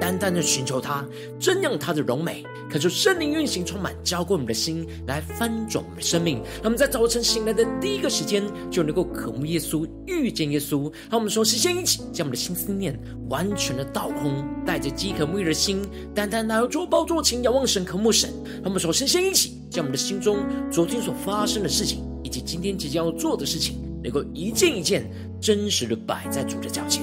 单单的寻求他，瞻仰他的荣美，恳求圣灵运行，充满浇灌我们的心，来翻转我们的生命。让我们在早晨醒来的第一个时间，就能够渴慕耶稣，遇见耶稣。让我们说，先一起将我们的心思念完全的倒空，带着饥渴沐浴的心，单单来到主宝座前，仰望神，渴慕神。让我们说，先一起将我们的心中昨天所发生的事情，以及今天即将要做的事情，能够一件一件真实的摆在主的脚前。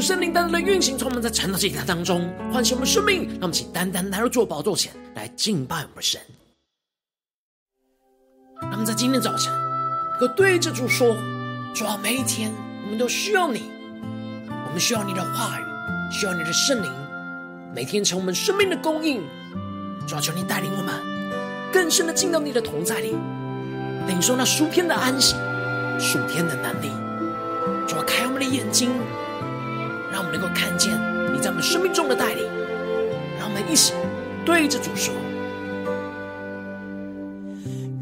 圣灵单单的运行，从我们在晨祷祭坛当中唤醒我们生命，让我们请单单来到主宝座前来敬拜我们的神。让我们在今天早晨，可对着主说：主啊，每一天我们都需要你，我们需要你的话语，需要你的圣灵，每天成我们生命的供应。主啊，求你带领我们更深的进到你的同在里，领受那属天的安息、属天的能力。主啊，开我们的眼睛。让我们能够看见你在我们生命中的带领，让我们一起对着主说：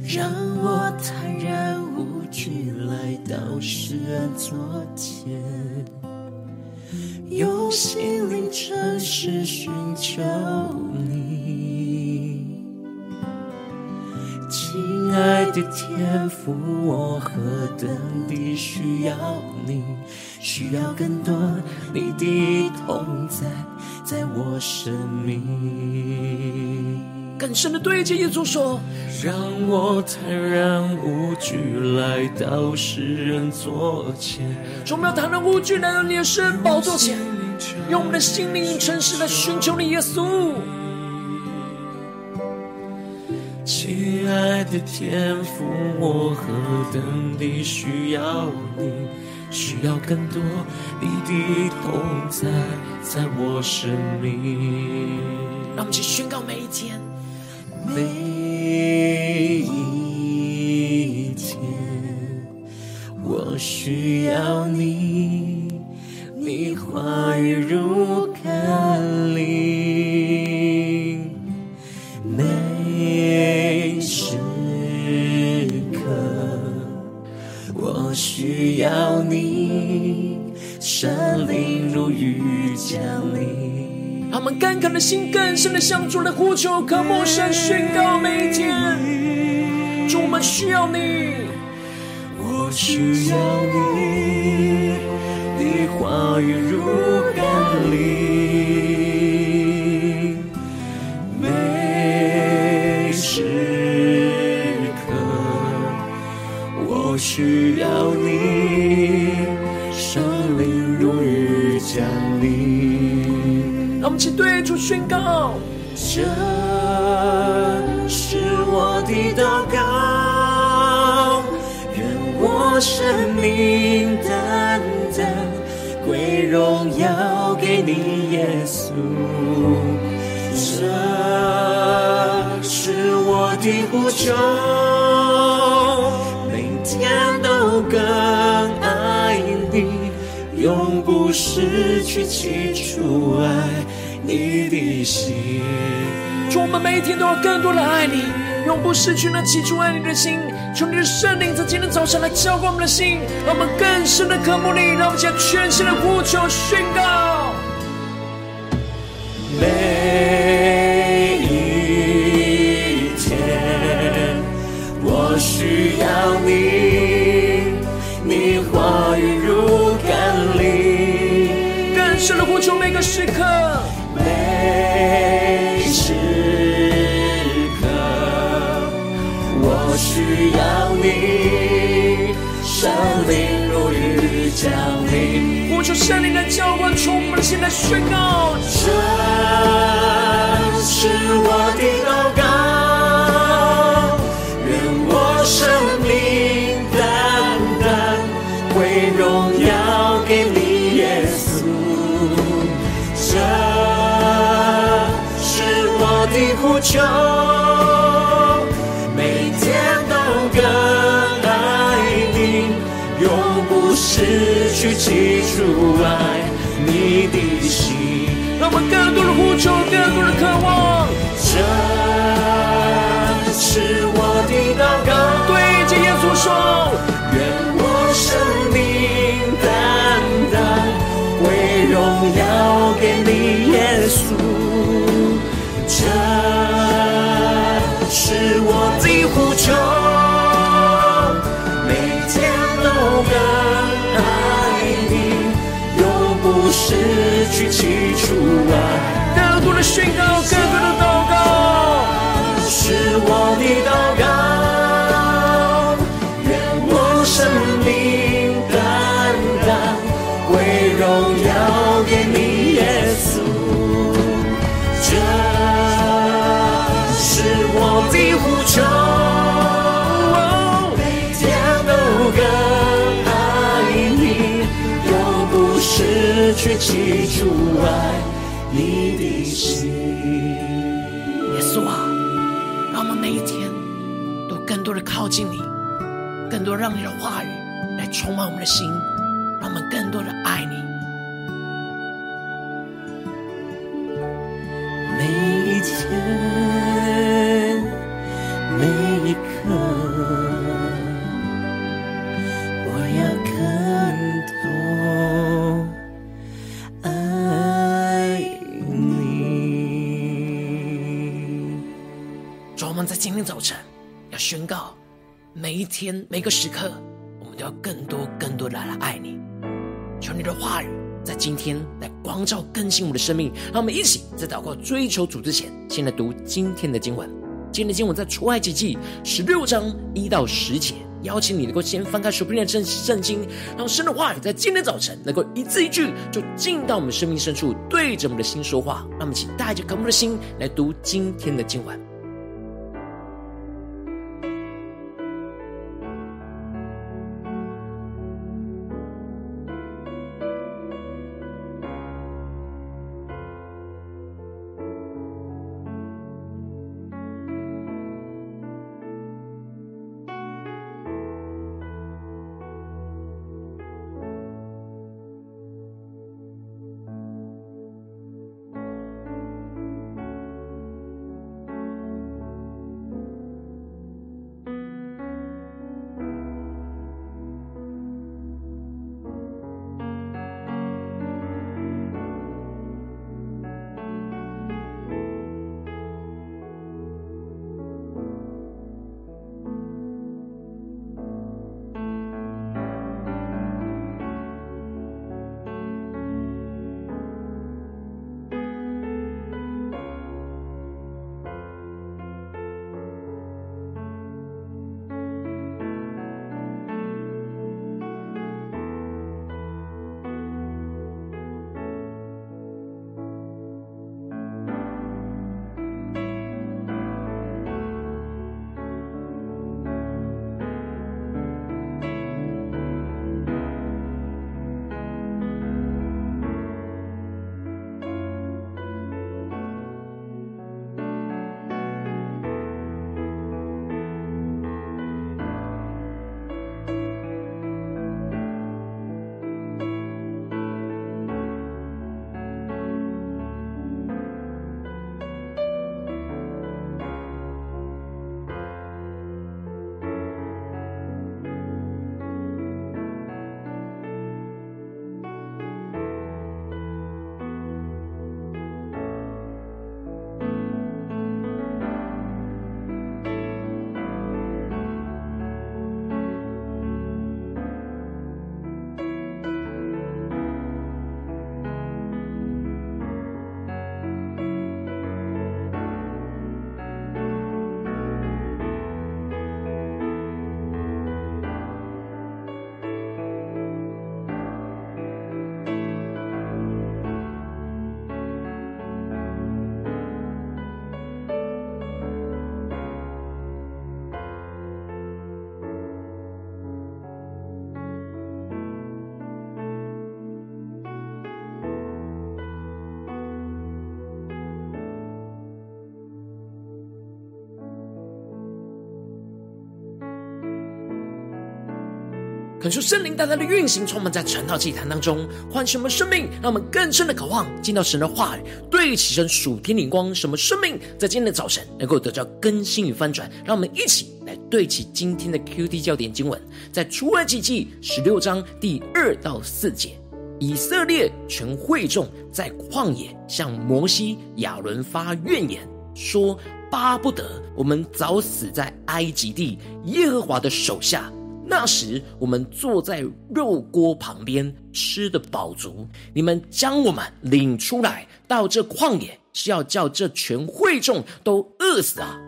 让我坦然无惧来到世人座前，用心灵诚实寻求你，亲爱的天父，我何等地需要你。需要更多你的同在，在我生命。更深的对着耶稣说：让我坦然无惧来到世人座前。我们要坦然无惧来到你的圣宝座前，用我们的心灵诚实来寻求你，耶稣。亲爱的天父，我何等地需要你。需要更多你的同在，在我生命。让我们去宣告每一天，每一天，我需要你，你话语如甘霖，我需要你。圣灵如雨降临，他们干渴的心更深的向主来呼求，渴慕神宣告每一天，主，我们需要你，我需要你，你话语如甘霖，需要你。让我们一起对主宣告：这是我的祷告，愿我生命单单归荣耀给你，耶稣。这是我的呼求，天都更爱你，永不失去起初爱你的心，祝我们每一天都要更多的爱你，永不失去那起初爱你的心。求你的圣灵在今天早上来浇灌我们的心，让我们更深的渴慕你，让我们现在全新的呼求宣告。求圣灵的浇灌，充满了现在宣告，这是我的祷告，愿我生命单单归荣耀给你，耶稣。这是我的呼求，失去记住爱你的心。让我们更多的呼求，更多的渴望。起初爱。更多的宣告，更多的祷告，是我的祷告，愿我生命单单为荣耀给你，耶稣。这是我的呼求，每天都更爱你，永不失去起初爱靠近你，更多让你的话语来充满我们的心，让我们更多的爱你。每一天，每一刻，我要更多爱你。主，我们在今天早晨要宣告，每一天每个时刻，我们都要更多更多的来爱你。求你的话语在今天来光照更新我们的生命，让我们一起在祷告追求主之前，先来读今天的经文。今天的经文在出埃及记十六章一到十节。邀请你能够先翻开手边的圣圣经，让神的话语在今天早晨能够一字一句就进到我们生命深处，对着我们的心说话。让我们一起带着渴慕的心来读今天的经文。恳求圣灵大大的运行，充满在传道祭坛当中，唤醒我们生命，让我们更深的渴望见到神的话语，对齐神属天灵光，什么生命在今天的早晨能够得到更新与翻转。让我们一起来对齐今天的 QT 焦点经文，在出埃及记十六章第二到四节，以色列全会众在旷野向摩西、亚伦发怨言，说：巴不得我们早死在埃及地耶和华的手下。那时，我们坐在肉锅旁边，吃得饱足。你们将我们领出来到这旷野，是要叫这全会众都饿死啊！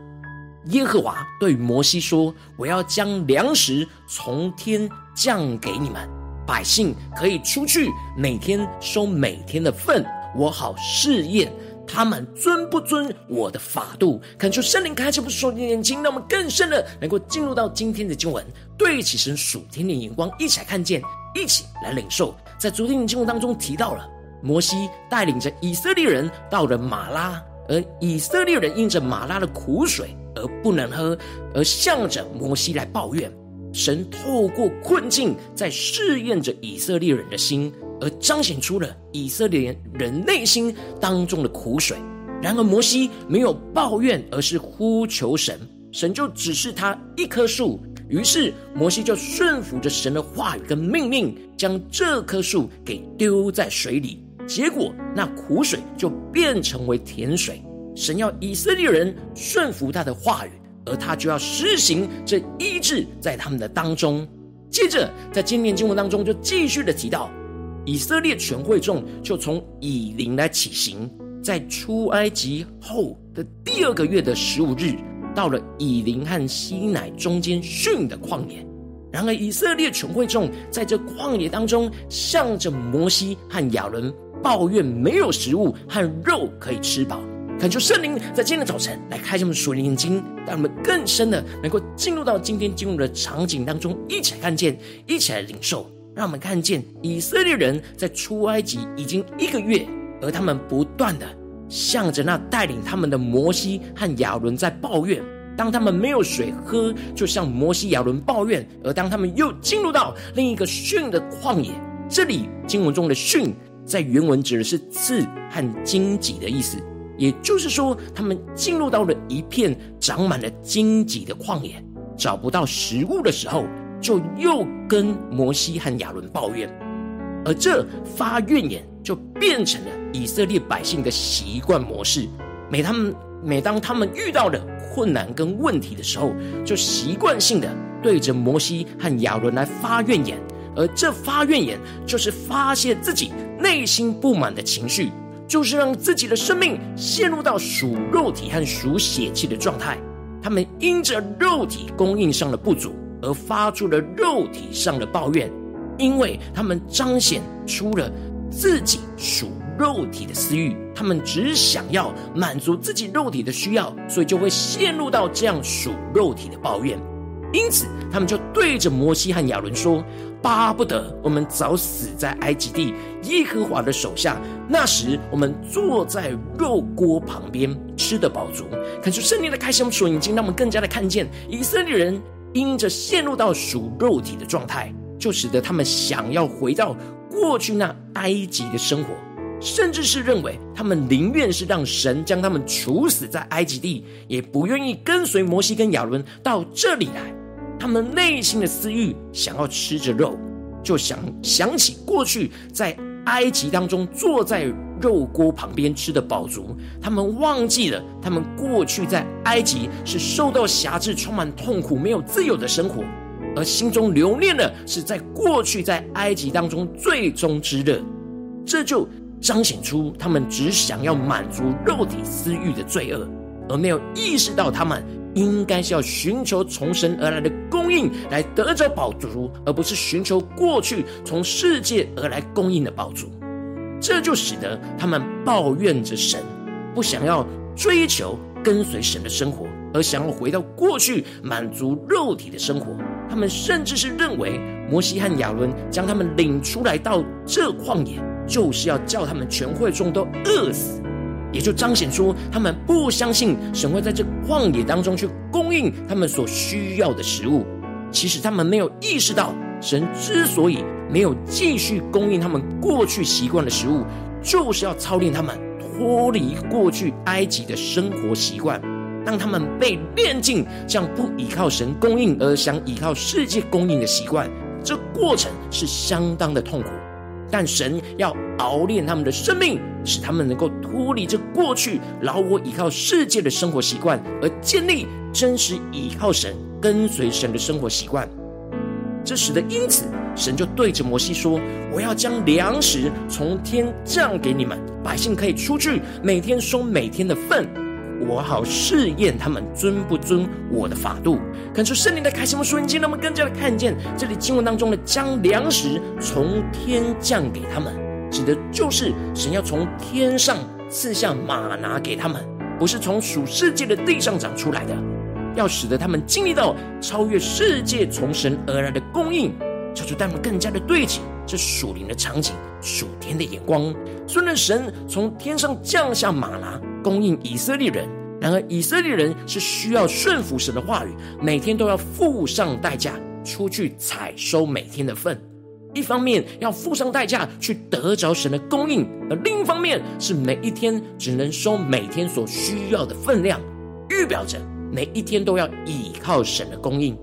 耶和华对摩西说：“我要将粮食从天降给你们，百姓可以出去，每天收每天的份，我好试验。”他们尊不尊我的法度？恳求圣灵开启我们属灵的眼睛，让我们更深的能够进入到今天的经文，对起神属天的眼光，一起来看见，一起来领受。在昨天的经文当中提到了，摩西带领着以色列人到了玛拉，而以色列人因着玛拉的苦水而不能喝，而向着摩西来抱怨。神透过困境在试验着以色列人的心。而彰显出了以色列人内心当中的苦水。然而摩西没有抱怨，而是呼求神，神就指示他一棵树。于是摩西就顺服着神的话语跟命令，将这棵树给丢在水里。结果那苦水就变成为甜水。神要以色列人顺服他的话语，而他就要施行这医治在他们的当中。接着在今天经文当中就继续的提到。以色列全会众就从以琳来起行，在出埃及后的第二个月的十五日，到了以琳和西乃中间逊的旷野。然而，以色列全会众在这旷野当中，向着摩西和亚伦抱怨没有食物和肉可以吃饱。恳求圣灵在今天的早晨来开启我们属灵眼睛，让我们更深的能够进入到今天进入的场景当中，一起来看见，一起来领受。让我们看见以色列人在出埃及已经一个月，而他们不断的向着那带领他们的摩西和亚伦在抱怨。当他们没有水喝，就向摩西、亚伦抱怨；而当他们又进入到另一个逊的旷野，这里经文中的逊在原文指的是刺和荆棘的意思，也就是说，他们进入到了一片长满了荆棘的旷野，找不到食物的时候。就又跟摩西和亚伦抱怨，而这发怨言就变成了以色列百姓的习惯模式。每他们每当他们遇到了困难跟问题的时候，就习惯性的对着摩西和亚伦来发怨言，而这发怨言就是发泄自己内心不满的情绪，就是让自己的生命陷入到属肉体和属血气的状态。他们因着肉体供应上的不足。而发出了肉体上的抱怨，因为他们彰显出了自己属肉体的私欲，他们只想要满足自己肉体的需要，所以就会陷入到这样属肉体的抱怨。因此，他们就对着摩西和亚伦说：“巴不得我们早死在埃及地耶和华的手下，那时我们坐在肉锅旁边，吃得饱足。”看出圣灵的开启，我们属灵，让我们更加的看见以色列人。因着陷入到属肉体的状态，就使得他们想要回到过去那埃及的生活，甚至是认为他们宁愿是让神将他们处死在埃及地，也不愿意跟随摩西跟亚伦到这里来。他们内心的私欲想要吃着肉，就想想起过去在埃及当中坐在肉锅旁边吃的饱足，他们忘记了他们过去在埃及是受到辖制、充满痛苦、没有自由的生活，而心中留恋的是在过去在埃及当中最终之乐，这就彰显出他们只想要满足肉体私欲的罪恶，而没有意识到他们应该是要寻求从神而来的供应来得着宝足，而不是寻求过去从世界而来供应的宝足。这就使得他们抱怨着神，不想要追求跟随神的生活，而想要回到过去满足肉体的生活。他们甚至是认为摩西和亚伦将他们领出来到这旷野，就是要叫他们全会众都饿死，也就彰显出他们不相信神会在这旷野当中去供应他们所需要的食物。其实他们没有意识到，神之所以没有继续供应他们过去习惯的食物，就是要操练他们脱离过去埃及的生活习惯，让他们被炼净，这样不依靠神供应而想依靠世界供应的习惯。这过程是相当的痛苦，但神要熬炼他们的生命，使他们能够脱离这过去老我依靠世界的生活习惯，而建立真实依靠神、跟随神的生活习惯。这使得因此，神就对着摩西说：“我要将粮食从天降给你们，百姓可以出去，每天收每天的份。”我好试验他们尊不尊我的法度，看出圣灵的开启我们属灵眼睛，让我们更加的看见？这里经文当中的将粮食从天降给他们，指的就是神要从天上赐下马拿给他们，不是从属世界的地上长出来的，要使得他们经历到超越世界从神而来的供应，求主带我们更加的对齐这属灵的场景、属天的眼光。虽然神从天上降下吗哪。供应以色列人，然而以色列人是需要顺服神的话语，每天都要付上代价出去采收每天的份。一方面要付上代价去得着神的供应，而另一方面是每一天只能收每天所需要的分量，预表着每一天都要倚靠神的供应。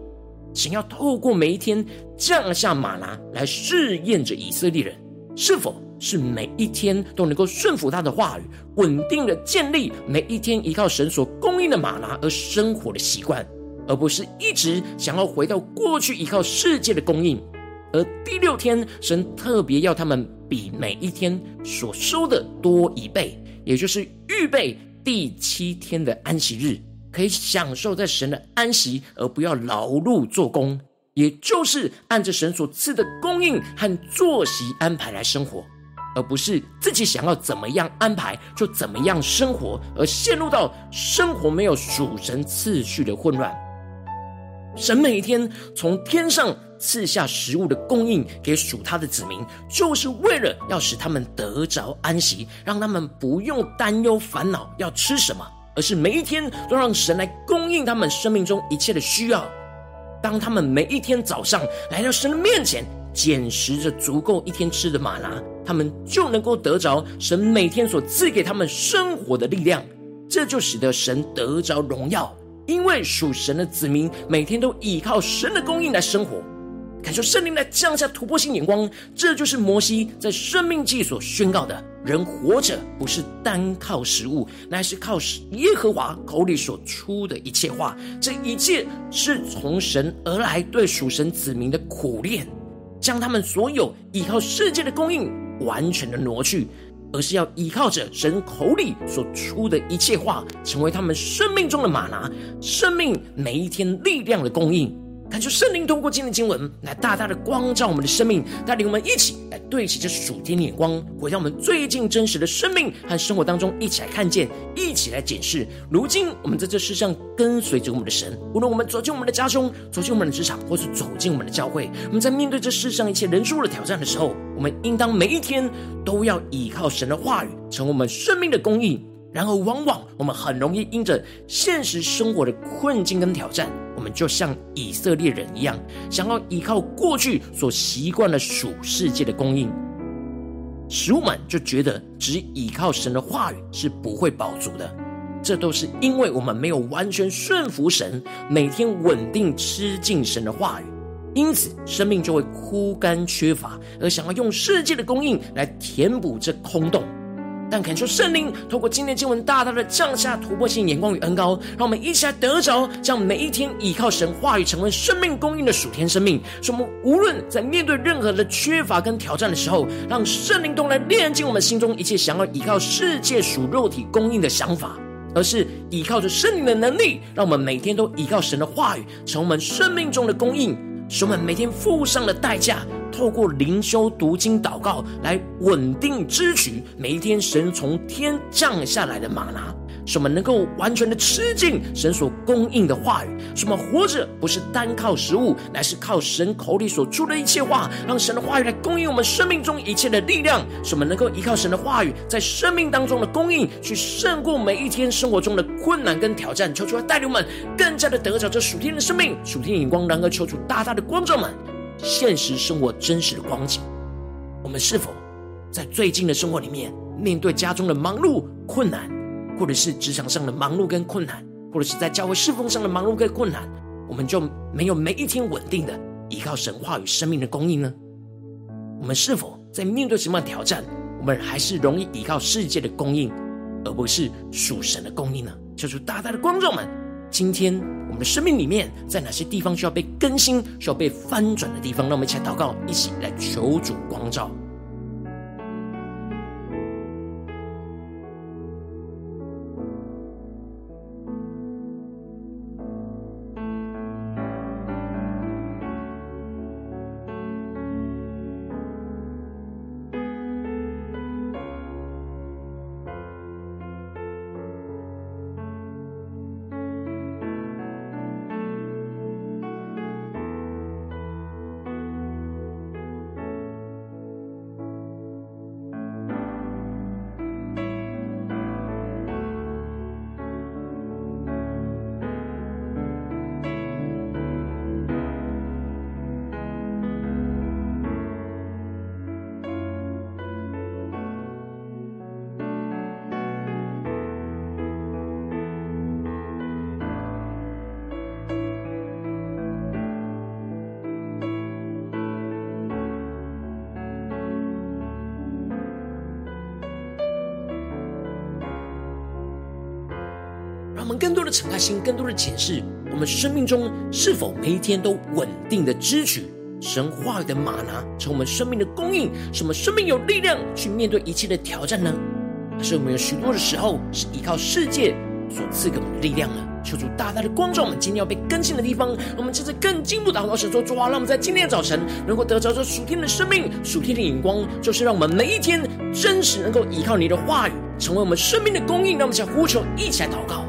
神要透过每一天降下吗哪来试验着以色列人是否。是每一天都能够顺服他的话语，稳定的建立每一天依靠神所供应的吗哪而生活的习惯，而不是一直想要回到过去依靠世界的供应。而第六天，神特别要他们比每一天所收的多一倍，也就是预备第七天的安息日，可以享受在神的安息，而不要劳碌做工，也就是按着神所赐的供应和作息安排来生活。而不是自己想要怎么样安排就怎么样生活，而陷入到生活没有属神次序的混乱。神每一天从天上赐下食物的供应给属他的子民，就是为了要使他们得着安息，让他们不用担忧烦恼要吃什么，而是每一天都让神来供应他们生命中一切的需要。当他们每一天早上来到神的面前，捡拾着足够一天吃的吗哪，他们就能够得着神每天所赐给他们生活的力量，这就使得神得着荣耀。因为属神的子民每天都依靠神的供应来生活，感受圣灵来降下突破性眼光。这就是摩西在生命记所宣告的：人活着不是单靠食物，乃是靠耶和华口里所出的一切话。这一切是从神而来，对属神子民的苦练。将他们所有依靠世界的供应完全的挪去，而是要依靠着神口里所出的一切话，成为他们生命中的吗哪，生命每一天力量的供应。恳求圣灵通过今天的经文来大大的光照我们的生命，带领我们一起来对齐这属天的眼光，回到我们最近真实的生命和生活当中，一起来看见，一起来检视。如今我们在这世上跟随着我们的神，无论我们走进我们的家中，走进我们的职场，或是走进我们的教会，我们在面对这世上一切人数的挑战的时候，我们应当每一天都要依靠神的话语，成为我们生命的供应。然而，往往我们很容易因着现实生活的困境跟挑战，我们就像以色列人一样，想要依靠过去所习惯的属世界的供应，使我们就觉得只依靠神的话语是不会饱足的。这都是因为我们没有完全顺服神，每天稳定吃进神的话语，因此生命就会枯干缺乏，而想要用世界的供应来填补这空洞。但恳求圣灵透过今天经文，大大的降下突破性眼光与恩膏，让我们一起来得着，将每一天依靠神话语成为生命供应的属天生命。使我们无论在面对任何的缺乏跟挑战的时候，让圣灵都来炼净我们心中一切想要依靠世界属肉体供应的想法，而是依靠着圣灵的能力，让我们每天都依靠神的话语，成为我们生命中的供应。使我们每天付上的代价，透过灵修、读经、祷告来稳定支取每一天神从天降下来的玛拿。使我们能够完全的吃进神所供应的话语，使我们活着不是单靠食物，乃是靠神口里所出的一切话，让神的话语来供应我们生命中一切的力量，使我们能够依靠神的话语，在生命当中的供应，去胜过每一天生活中的困难跟挑战。求主来带领我们更加的得着这属天的生命、属天的眼光，然而求主大大的光照们，现实生活真实的光景。我们是否在最近的生活里面，面对家中的忙碌困难，或者是职场上的忙碌跟困难，或者是在教会侍奉上的忙碌跟困难，我们就没有每一天稳定的依靠神话与生命的供应呢？我们是否在面对什么样的挑战，我们还是容易依靠世界的供应，而不是属神的供应呢？求主大大的光照们，今天我们的生命里面，在哪些地方需要被更新、需要被翻转的地方？让我们一起来祷告，一起来求主光照。更多的敞开心，更多的检视我们生命中是否每一天都稳定的支取神话语的马拿，成我们生命的供应，使我们生命有力量去面对一切的挑战呢？还是我们有许多的时候是依靠世界所赐给我们的力量呢？求主大大的光照我们今天要被更新的地方，我们接着更进一步祷告，神说主啊，让我们在今天的早晨能够得着这属天的生命、属天的眼光，就是让我们每一天真实能够依靠你的话语，成为我们生命的供应。让我们想呼求，一起来祷告。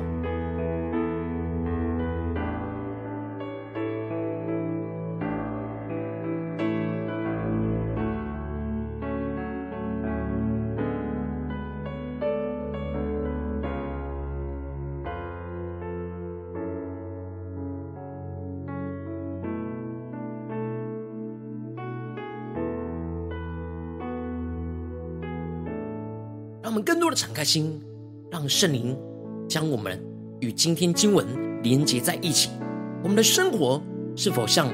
让我们更多的敞开心，让圣灵将我们与今天经文连接在一起。我们的生活是否像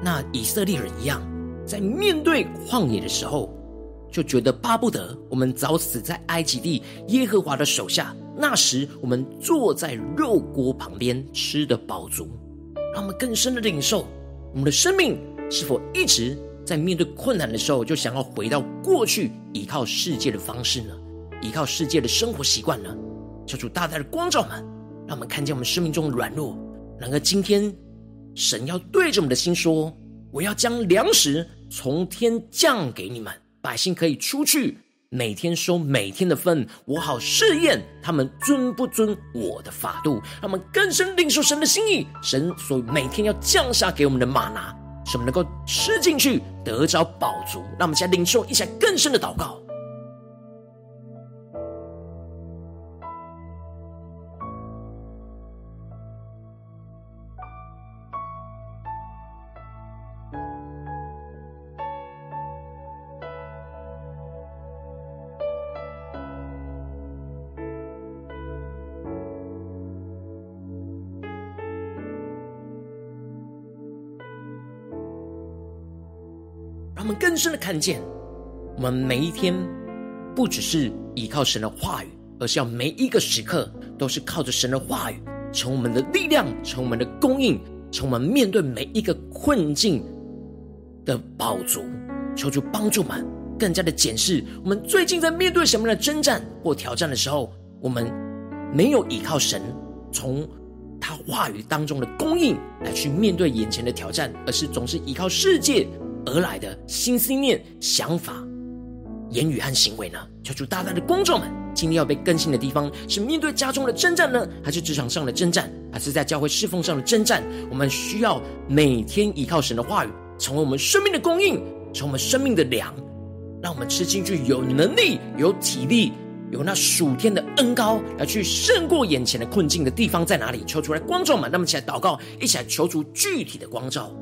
那以色列人一样，在面对旷野的时候，就觉得巴不得我们早死在埃及地耶和华的手下。那时我们坐在肉锅旁边，吃得饱足。让我们更深的领受，我们的生命是否一直在面对困难的时候，就想要回到过去依靠世界的方式呢？依靠世界的生活习惯呢？求主大大的光照们，让我们看见我们生命中的软弱。然而今天，神要对着我们的心说：“我要将粮食从天降给你们，百姓可以出去，每天收每天的分，我好试验他们遵不遵我的法度。”让我们更深领受神的心意，神所每天要降下给我们的玛拿。使我们能够吃进去，得着饱足。那我们现在领受，一下更深的祷告。他们更深的看见，我们每一天不只是依靠神的话语，而是要每一个时刻都是靠着神的话语，从我们的力量，从我们的供应，从我们面对每一个困境的宝足。求主帮助们更加的检视，我们最近在面对什么样的征战或挑战的时候，我们没有依靠神从他话语当中的供应来去面对眼前的挑战，而是总是依靠世界。而来的新思念、想法、言语和行为呢？求主大大的光照们，今天要被更新的地方是面对家中的征战呢，还是职场上的征战，还是在教会侍奉上的征战？我们需要每天依靠神的话语，成为我们生命的供应，成为我们生命的粮，让我们吃进去有能力、有体力、有那属天的恩膏，来去胜过眼前的困境的地方在哪里？求出来光照们，那么起来祷告，一起来求主具体的光照。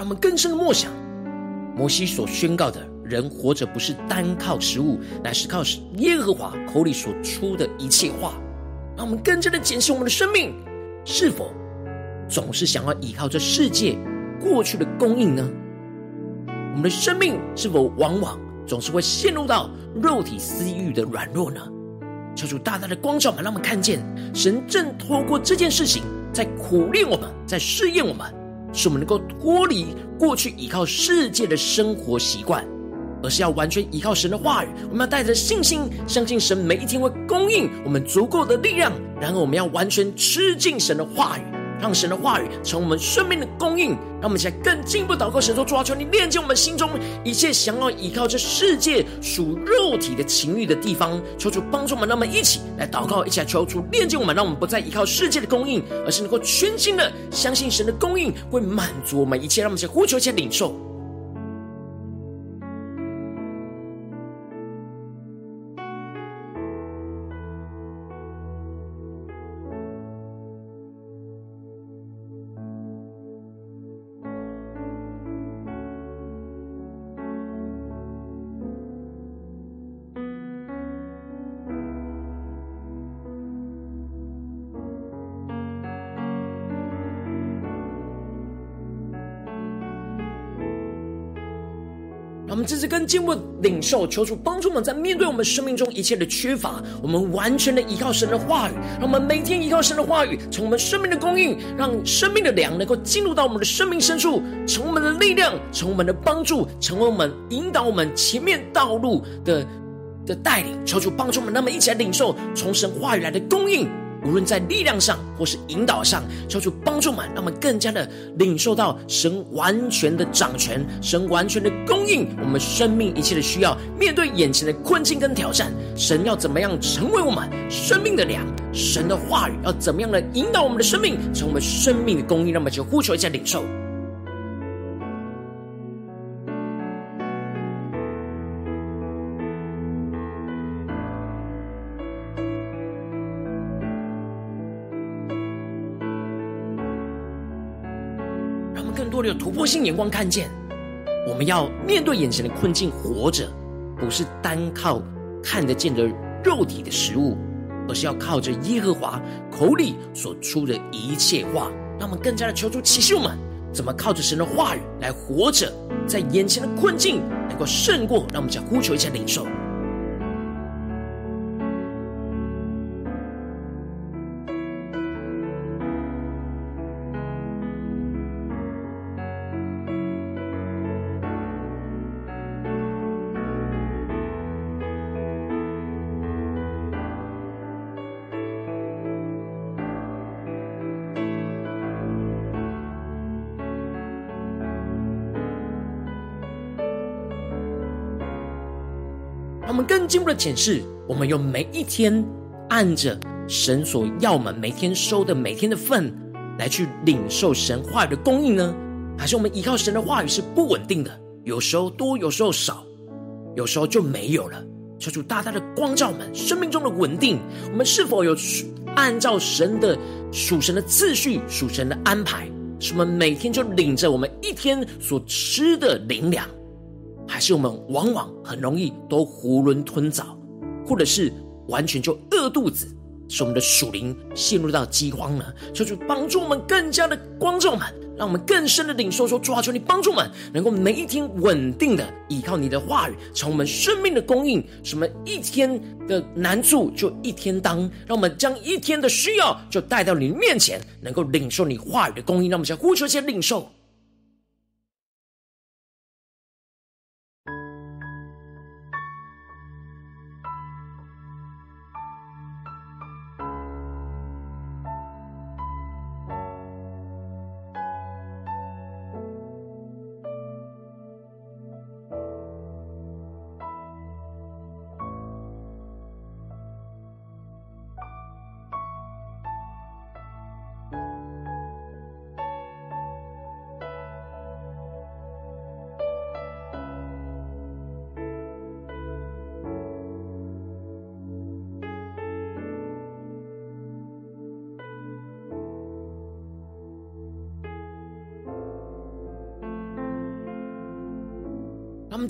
让我们更深的默想摩西所宣告的：人活着不是单靠食物，乃是靠耶和华口里所出的一切话。让我们更加的检视我们的生命，是否总是想要依靠这世界过去的供应呢？我们的生命是否往往总是会陷入到肉体私欲的软弱呢？求主大大的光照们，让我们看见神正透过这件事情在苦练我们，在试验我们。使我们能够脱离过去依靠世界的生活习惯，而是要完全依靠神的话语。我们要带着信心，相信神每一天会供应我们足够的力量。然后，我们要完全吃进神的话语。让神的话语成我们生命的供应，让我们现在更进一步祷告。神说：主啊，求你链接我们心中一切想要依靠这世界属肉体的情欲的地方。求主帮助我们，让我们一起来祷告，一起来求主链接我们，让我们不再依靠世界的供应，而是能够全心的相信神的供应会满足我们一切。让我们先呼求，一起领受。我们这次跟进步领受，求主帮助我们，在面对我们生命中一切的缺乏，我们完全的依靠神的话语。让我们每天依靠神的话语，从我们生命的供应，让生命的粮能够进入到我们的生命深处，成我们的力量，成我们的帮助，成为我们引导我们前面道路的的带领。求主帮助我们，那么一起来领受从神话语来的供应。无论在力量上或是引导上，求主帮助我们，让我们更加的领受到神完全的掌权，神完全的供应我们生命一切的需要。面对眼前的困境跟挑战，神要怎么样成为我们生命的粮？神的话语要怎么样来引导我们的生命，成为生命的供应？那么就呼求一下领受。有突破性眼光，看见我们要面对眼前的困境，活着不是单靠看得见的肉体的食物，而是要靠着耶和华口里所出的一切话。让我们更加的求助启示我们，怎么靠着神的话语来活着，在眼前的困境能够胜过。让我们再呼求一下领受。进一步的检视，我们用每一天按着神所要我们每天收的每天的份来去领受神话语的供应呢？还是我们依靠神的话语是不稳定的？有时候多，有时候少，有时候就没有了。求主大大的光照我们生命中的稳定，我们是否有按照神的属神的次序、属神的安排，使我们每天就领着我们一天所吃的灵粮？还是我们往往很容易都囫囵吞枣，或者是完全就饿肚子，使我们的属灵陷入到饥荒呢？求主帮助我们更加的光照们，让我们更深的领受说：主啊，求你帮助我们，能够每一天稳定的依靠你的话语，从我们生命的供应。什么一天的难处就一天当，让我们将一天的需要就带到你面前，能够领受你话语的供应。让我们先呼求一些领受。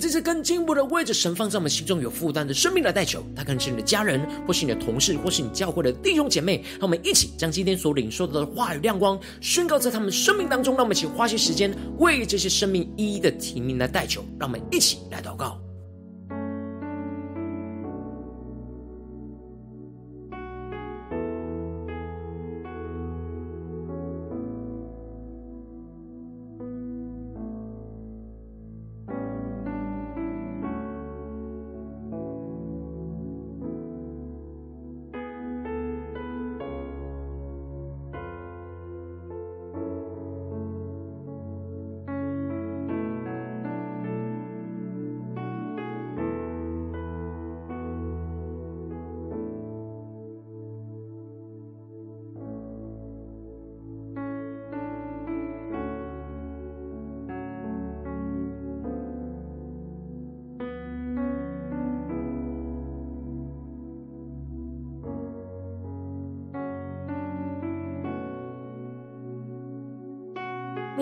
这次更进一步的为着神放在我们心中有负担的生命来代求，他可能是你的家人，或是你的同事，或是你教会的弟兄姐妹。让我们一起将今天所领受到的话语亮光宣告在他们生命当中。让我们一起花些时间为这些生命一一的提名来代求。让我们一起来祷告。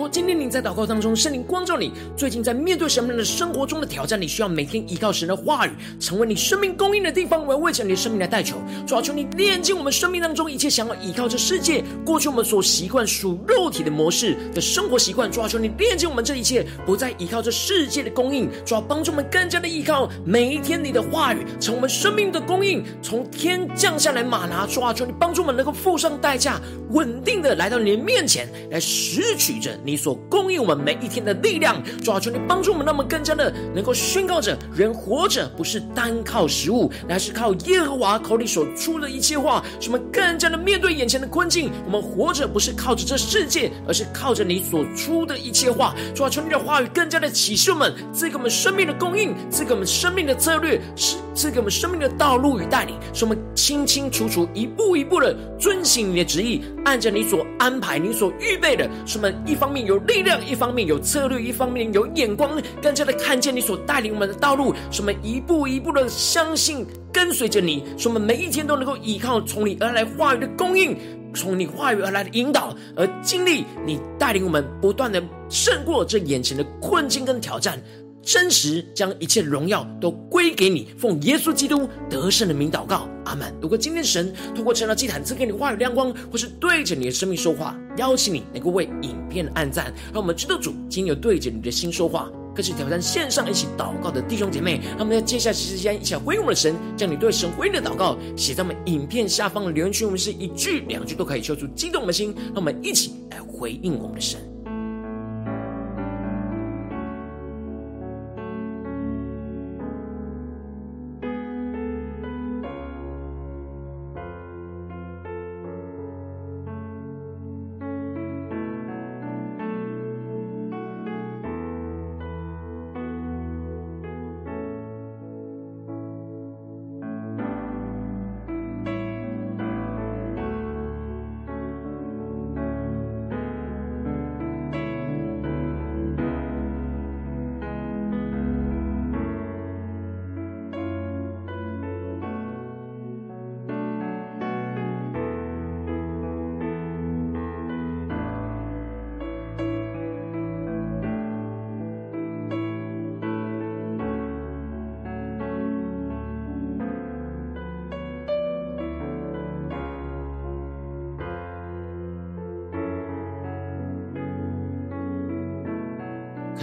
今天你在祷告当中，圣灵光照你，最近在面对什么样的生活中的挑战，你需要每天依靠神的话语，成为你生命供应的地方。我要为着你的生命来代求，主啊，求你炼净我们生命当中一切想要依靠这世界、过去我们所习惯属肉体的模式的生活习惯。主啊，求你炼净我们这一切，不再依靠这世界的供应。主啊，帮助我们更加的依靠每一天你的话语，成我们生命的供应，从天降下来吗哪。主啊，求你帮助我们能够付上代价，稳定的来到你的面前，来拾取着。你你所供应我们每一天的力量，主啊，求你帮助我们，让我们更加的能够宣告着：人活着不是单靠食物，乃是靠耶和华口里所出的一切话。使我们更加的面对眼前的困境，我们活着不是靠着这世界，而是靠着你所出的一切话。主啊，求你的话语更加的启示我们，赐给我们生命的供应，赐给我们生命的策略，是赐给我们生命的道路与带领，使我们清清楚楚、一步一步的遵行你的旨意，按着你所安排、你所预备的，使我们一方面有力量，一方面有策略，一方面有眼光，更加的看见你所带领我们的道路，使我们一步一步的相信跟随着你，使我们每一天都能够依靠从你而来话语的供应，从你话语而来的引导，而经历你带领我们不断的胜过这眼前的困境跟挑战。真实将一切荣耀都归给你，奉耶稣基督得胜的名祷告，阿门。如果今天神透过晨祷祭坛赐给你话语亮光，或是对着你的生命说话，邀请你能够为影片按赞，让我们知道主今有对着你的心说话。更是挑战线上一起祷告的弟兄姐妹，他们在接下来时间一起来回应我们的神，将你对神回应的祷告写在我们影片下方的留言区，我们是一句两句都可以说出激动我们的心，让我们一起来回应我们的神。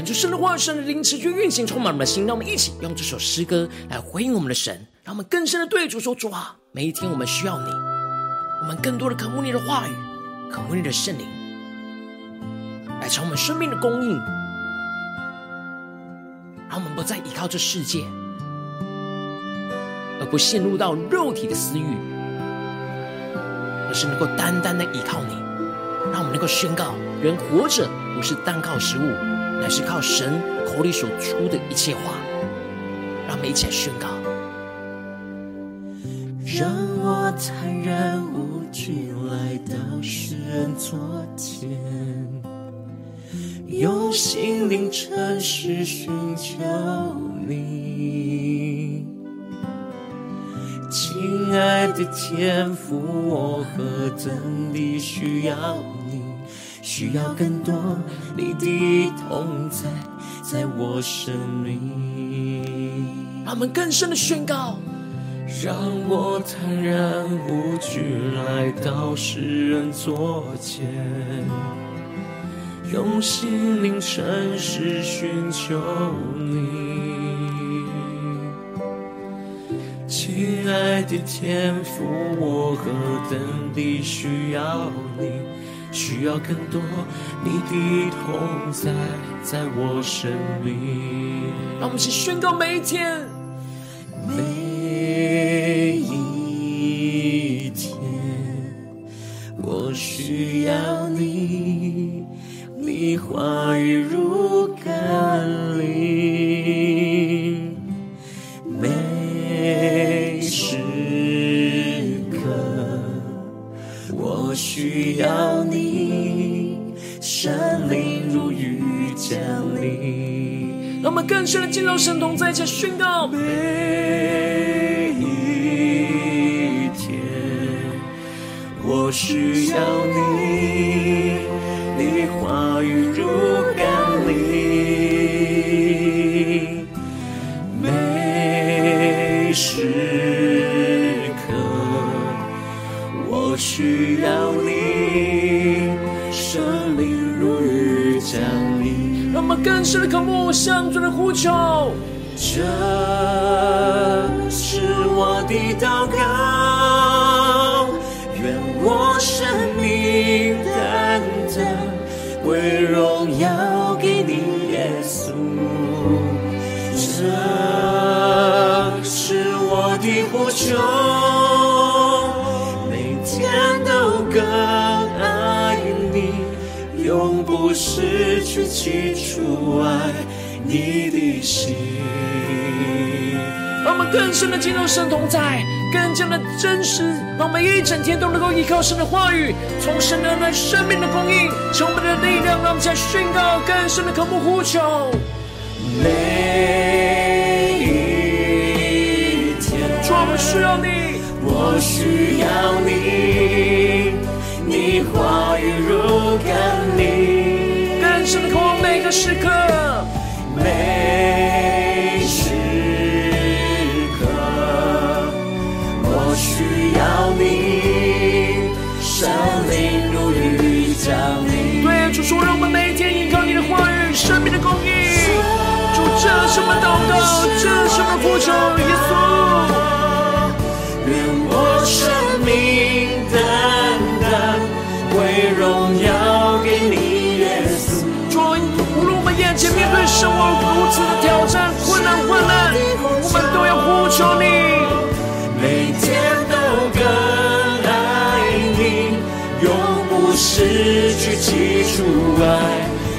就圣的话，圣的灵持续运行，充满我们的心。让我们一起用这首诗歌来回应我们的神，让我们更深的对主说：主啊，每一天我们需要你，我们更多的渴慕你的话语，渴慕你的圣灵，来成我们生命的供应。让我们不再依靠这世界，而不陷入到肉体的私欲，而是能够单单的依靠你。让我们能够宣告：人活着不是单靠食物。乃是靠神口里所出的一切话，让我们一起来宣告。让我坦然无惧来到世人座前，用心灵诚实寻求你。亲爱的天父，我何等地需要你。需要更多你的同在，在我生命。他们更深的宣告，让我坦然无惧来到世人座前，用心灵诚实寻求你。亲爱的天父，我何等地需要你，需要更多你的同在，在我生命。让我们一起宣告每一天，每一天，我需要你，更深的进入神同在，且宣告。向主的呼求。这是我的祷告，愿我生命单单为荣耀给你，耶稣。这是我的呼求。每天都更爱你永不失去起初爱心。让我们更深的进入神同在，更加的真实。让我们一整天都能够依靠神的话语，从神而来生命的供应，从我们的力量。让我们在宣告更深的渴慕呼求。每一天，我们需要你，我需要你。你话语如甘霖，更深的渴望每个时刻，每时刻，我需要你，生命如雨降临。对，主说，让我每一天依靠你的话语，生命的供应。主，这是我们祷告，这是我们呼求，生活如此的挑战、困难、困难，我们都要呼求你，每天都更爱你，永不失去起初爱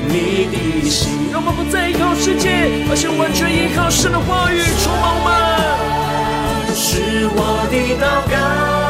你的心。让我们不再依靠世界，而是完全依靠神的话语，充满我们。是我的祷告。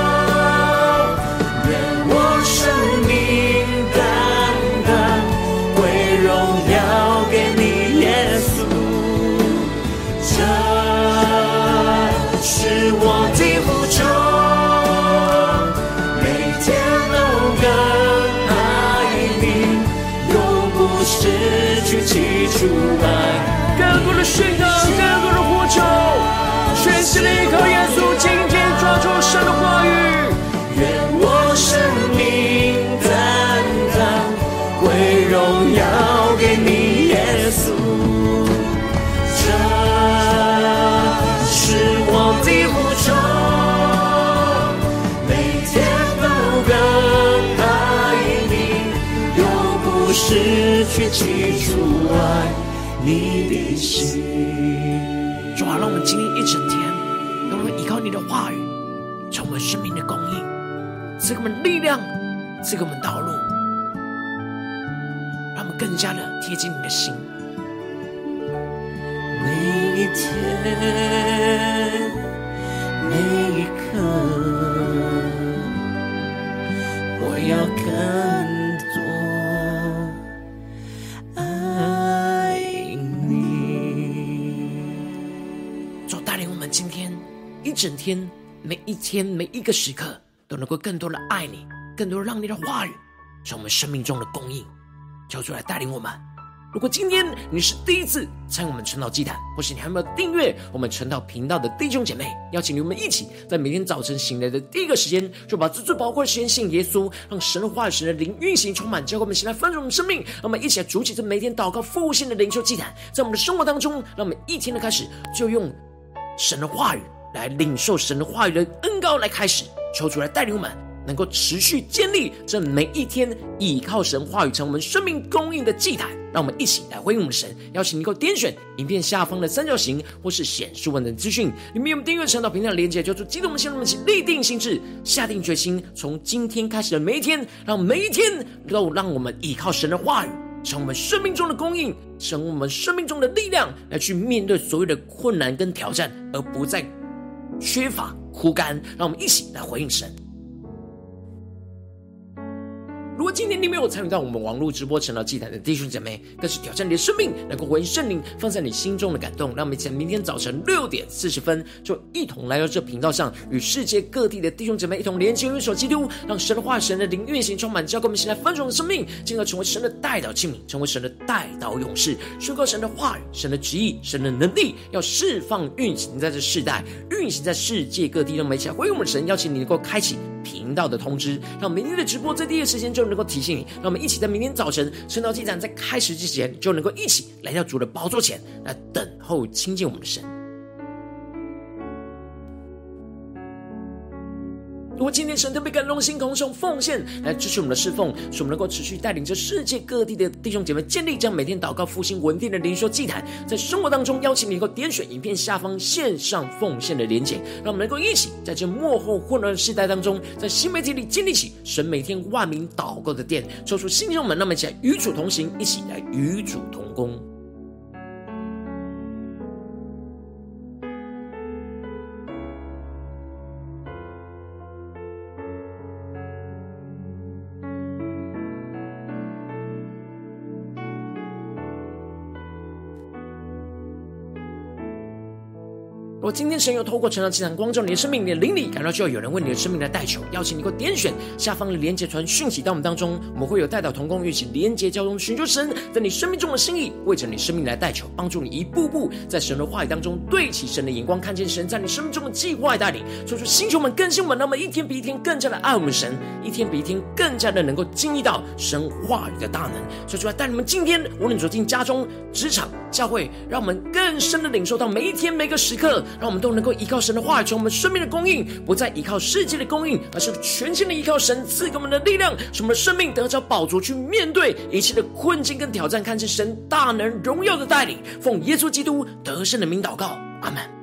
我的呼求，每天都更爱你，永不失去起初爱。你的心，主啊，让我们今天一整天都能依靠你的话语，成为生命的供应，赐给我们力量，赐给我们道路，让我们更加的贴近你的心。每一天，每一刻，我要更。一整天，每一天，每一个时刻，都能够更多的爱你，更多让你的话语成我们生命中的供应。求主来带领我们，如果今天你是第一次参与我们晨祷祭坛，或是你还没有订阅我们晨祷频道的弟兄姐妹，邀请你们一起在每天早晨醒来的第一个时间，就把最最宝贵的时间献耶稣，让神的话语、神的灵运行充满，教会我们，起来丰盛我们生命。让我们一起来筑起这每天祷告复兴的灵修祭坛，在我们的生活当中，让我们一天的开始就用神的话语来领受神的话语的恩膏来开始，求主来带领我们。能够持续建立这每一天倚靠神话语成我们生命供应的祭坛，让我们一起来回应我们神。邀请你能够点选影片下方的三角形，或是显示文的资讯，里面有订阅晨祷频道的连接，就做激动的心，让我们一起立定心志，下定决心，从今天开始的每一天，让每一天都让我们倚靠神的话语，成我们生命中的供应，成我们生命中的力量，来去面对所有的困难跟挑战，而不再缺乏枯干。让我们一起来回应神。如果今天你没有参与到我们网络直播成了祭坛的弟兄姐妹，更是挑战你的生命，能够回应圣灵放在你心中的感动。让我们一起在明天早晨六点四十分，就一同来到这频道上，与世界各地的弟兄姐妹一同连接、元首基督，让神的话、神的灵运行充满，教给我们现在丰盛的生命，进而成为神的代祷器皿，成为神的代祷勇士，宣告神的话语、神的旨意、神的能力，要释放运行在这世代，运行在世界各地。让我们一起来回应我们的神，邀请你能够开启频道的通知，让明天的直播在第一时间就。能够提醒你，让我们一起在明天早晨圣道祭坛在开始之前，就能够一起来到主的宝座前来等候亲近我们的神。如果今天神特别感动心，空中奉献来支持我们的侍奉，使我们能够持续带领着世界各地的弟兄姐妹建立这样每天祷告复兴稳定的灵修祭坛，在生活当中邀请你能够点选影片下方线上奉献的连结，让我们能够一起在这幕后混乱的时代当中，在新媒体里建立起神每天万名祷告的殿，抽出新兄们，那么一起来与主同行，一起来与主同工。今天神又透过成长祭坛光照你的生命，你的灵里感到需要有人为你的生命来代求，邀请你给我点选下方的连结传讯息到我们当中，我们会有代祷同工一起连结交通，寻求神在你生命中的心意，为着你生命来代求，帮助你一步步在神的话语当中对齐神的眼光，看见神在你生命中的计划带领。所以说，星球们更新我们，那么一天比一天更加的爱我们神，一天比一天更加的能够经历到神话语的大能。所以说，带你们今天无论走进家中、职场、教会，让我们更深的领受到每一天每个时刻。让我们都能够依靠神的话语，从我们生命的供应，不再依靠世界的供应，而是全新的依靠神赐给我们的力量，使我们的生命得着宝足，去面对一切的困境跟挑战，看见神大能荣耀的带领，奉耶稣基督得胜的名祷告，阿门。